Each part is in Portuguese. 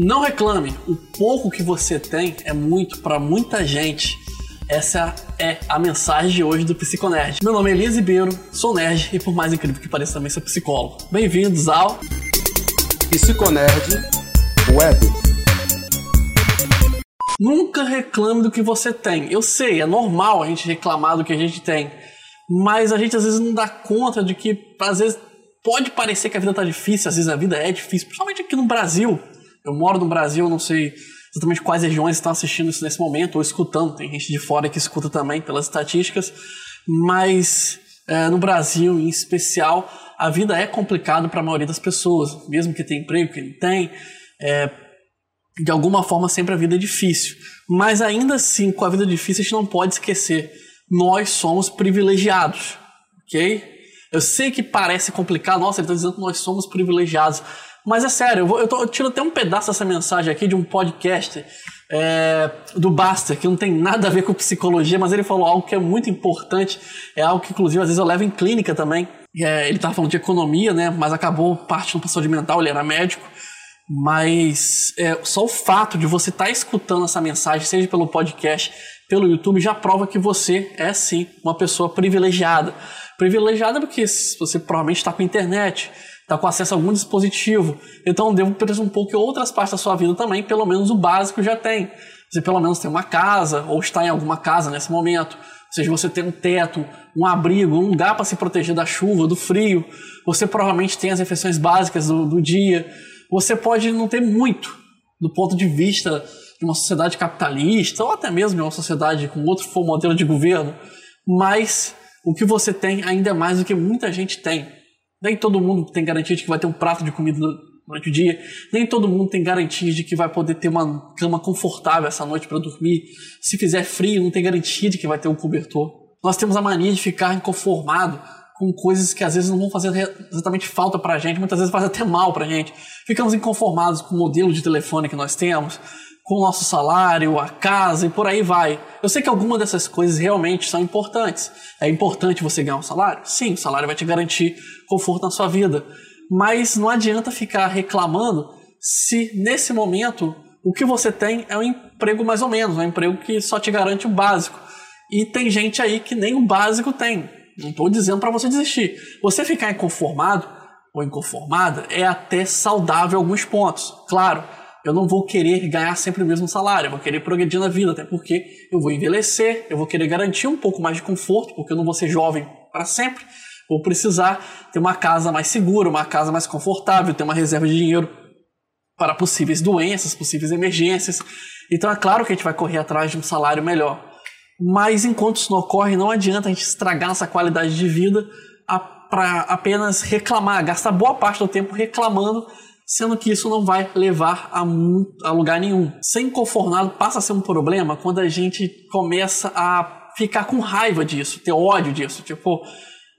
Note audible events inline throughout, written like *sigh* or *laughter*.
Não reclame, o pouco que você tem é muito para muita gente. Essa é a mensagem de hoje do Psiconerd. Meu nome é Elias Ribeiro, sou nerd e por mais incrível que pareça também sou psicólogo. Bem-vindos ao Psiconerd Web. Nunca reclame do que você tem. Eu sei, é normal a gente reclamar do que a gente tem, mas a gente às vezes não dá conta de que às vezes pode parecer que a vida tá difícil, às vezes a vida é difícil, principalmente aqui no Brasil. Eu moro no Brasil, não sei exatamente quais regiões estão assistindo isso nesse momento ou escutando. Tem gente de fora que escuta também pelas estatísticas, mas é, no Brasil em especial a vida é complicada para a maioria das pessoas, mesmo que tenha emprego, que não tem. É, de alguma forma sempre a vida é difícil. Mas ainda assim, com a vida difícil, a gente não pode esquecer. Nós somos privilegiados, ok? Eu sei que parece complicado, nossa, ele está dizendo que nós somos privilegiados. Mas é sério, eu, vou, eu, tô, eu tiro até um pedaço dessa mensagem aqui de um podcast é, do Basta, que não tem nada a ver com psicologia, mas ele falou algo que é muito importante, é algo que inclusive às vezes eu levo em clínica também. É, ele estava falando de economia, né? Mas acabou partindo para saúde mental, ele era médico. Mas é, só o fato de você estar tá escutando essa mensagem, seja pelo podcast, pelo YouTube, já prova que você é sim uma pessoa privilegiada. Privilegiada porque você provavelmente está com internet, está com acesso a algum dispositivo. Então devo um pouco em outras partes da sua vida também, pelo menos o básico já tem. Você pelo menos tem uma casa, ou está em alguma casa nesse momento. Ou seja, você tem um teto, um abrigo, um lugar para se proteger da chuva, do frio. Você provavelmente tem as refeições básicas do, do dia. Você pode não ter muito do ponto de vista de uma sociedade capitalista, ou até mesmo de uma sociedade com outro modelo de governo, mas o que você tem ainda é mais do que muita gente tem. Nem todo mundo tem garantia de que vai ter um prato de comida durante o dia. Nem todo mundo tem garantia de que vai poder ter uma cama confortável essa noite para dormir. Se fizer frio, não tem garantia de que vai ter um cobertor. Nós temos a mania de ficar inconformado com coisas que às vezes não vão fazer exatamente falta para a gente, muitas vezes faz até mal para a gente. Ficamos inconformados com o modelo de telefone que nós temos, com o nosso salário, a casa e por aí vai. Eu sei que algumas dessas coisas realmente são importantes. É importante você ganhar um salário? Sim, o salário vai te garantir conforto na sua vida. Mas não adianta ficar reclamando se nesse momento o que você tem é um emprego mais ou menos, um emprego que só te garante o básico. E tem gente aí que nem o básico tem. Não estou dizendo para você desistir. Você ficar inconformado ou inconformada é até saudável em alguns pontos. Claro, eu não vou querer ganhar sempre o mesmo salário, eu vou querer progredir na vida, até porque eu vou envelhecer, eu vou querer garantir um pouco mais de conforto, porque eu não vou ser jovem para sempre. Vou precisar ter uma casa mais segura, uma casa mais confortável, ter uma reserva de dinheiro para possíveis doenças, possíveis emergências. Então é claro que a gente vai correr atrás de um salário melhor. Mas enquanto isso não ocorre, não adianta a gente estragar nossa qualidade de vida para apenas reclamar, gastar boa parte do tempo reclamando sendo que isso não vai levar a, a lugar nenhum. Ser inconformado passa a ser um problema quando a gente começa a ficar com raiva disso, ter ódio disso. Tipo,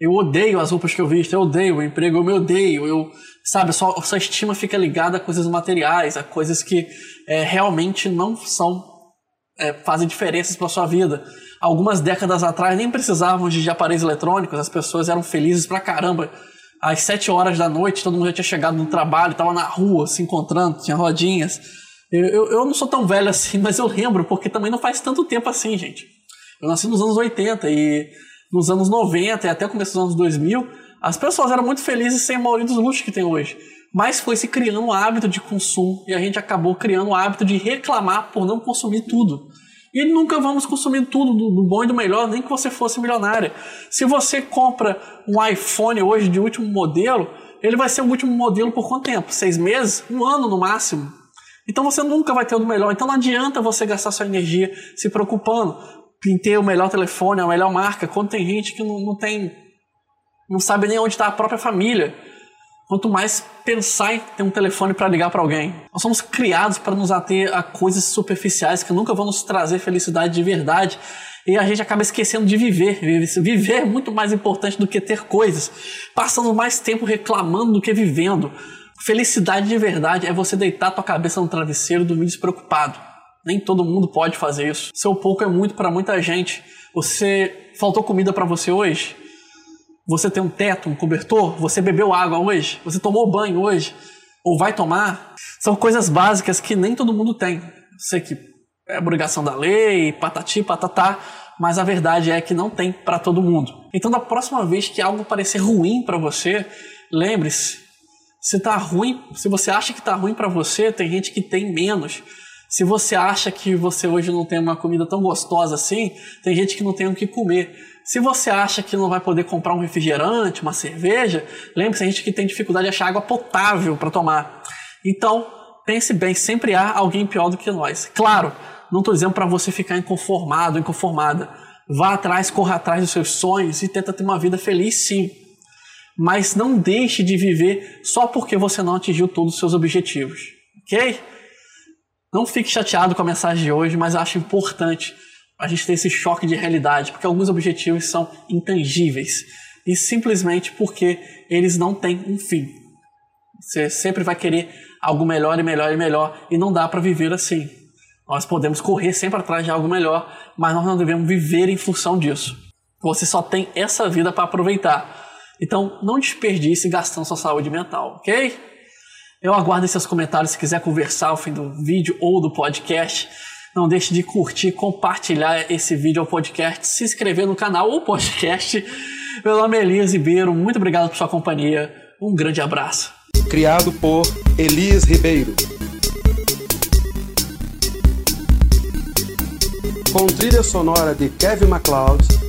eu odeio as roupas que eu visto, eu odeio o emprego, eu me odeio, eu, sabe, sua, sua estima fica ligada a coisas materiais, a coisas que é, realmente não são, é, fazem diferenças para sua vida. Algumas décadas atrás nem precisavam de, de aparelhos eletrônicos, as pessoas eram felizes pra caramba às sete horas da noite, todo mundo já tinha chegado no trabalho, estava na rua se encontrando, tinha rodinhas. Eu, eu, eu, não sou tão velho *laughs* assim, mas eu lembro, porque também não faz tanto tempo assim, gente. Eu nasci nos anos 80 e nos anos 90 e até o começo dos anos 2000, as pessoas eram muito felizes sem a maioria dos luxos que tem hoje. Mas foi se criando um hábito de consumo e a gente acabou criando o hábito de reclamar por não consumir tudo. E nunca vamos consumir tudo do, bom e do melhor, nem que você fosse milionária. Se você compra um iPhone hoje de último modelo, ele vai ser o último modelo por quanto tempo? Seis meses? Um ano no máximo. Então você nunca vai ter o melhor. Então não adianta você gastar sua energia se preocupando em ter o melhor telefone, a melhor marca, quando tem gente que não, não tem. não sabe nem onde está a própria família. Quanto mais pensar em ter um telefone para ligar para alguém. Nós somos criados para nos ater a coisas superficiais que nunca vão nos trazer felicidade de verdade. E a gente acaba esquecendo de viver. Viver é muito mais importante do que ter coisas. Passando mais tempo reclamando do que vivendo. Felicidade de verdade é você deitar tua cabeça no travesseiro e dormir despreocupado. Nem todo mundo pode fazer isso. Seu pouco é muito para muita gente. Você faltou comida para você hoje? Você tem um teto, um cobertor? Você bebeu água hoje? Você tomou banho hoje? ou vai tomar, são coisas básicas que nem todo mundo tem. Sei que é obrigação da lei, patati, patatá, mas a verdade é que não tem para todo mundo. Então, da próxima vez que algo parecer ruim para você, lembre-se, se tá ruim, se você acha que tá ruim para você, tem gente que tem menos. Se você acha que você hoje não tem uma comida tão gostosa assim, tem gente que não tem o que comer. Se você acha que não vai poder comprar um refrigerante, uma cerveja, lembre-se, a gente que tem dificuldade de achar água potável para tomar. Então, pense bem, sempre há alguém pior do que nós. Claro, não estou dizendo para você ficar inconformado, inconformada. Vá atrás, corra atrás dos seus sonhos e tenta ter uma vida feliz, sim. Mas não deixe de viver só porque você não atingiu todos os seus objetivos, ok? Não fique chateado com a mensagem de hoje, mas acho importante a gente ter esse choque de realidade, porque alguns objetivos são intangíveis e simplesmente porque eles não têm um fim. Você sempre vai querer algo melhor e melhor e melhor e não dá para viver assim. Nós podemos correr sempre atrás de algo melhor, mas nós não devemos viver em função disso. Você só tem essa vida para aproveitar. Então, não desperdice gastando sua saúde mental, ok? Eu aguardo seus comentários se quiser conversar ao fim do vídeo ou do podcast. Não deixe de curtir, compartilhar esse vídeo ao podcast, se inscrever no canal ou podcast. Meu nome é Elias Ribeiro, muito obrigado por sua companhia. Um grande abraço. Criado por Elias Ribeiro. com trilha sonora de Kevin MacLeod.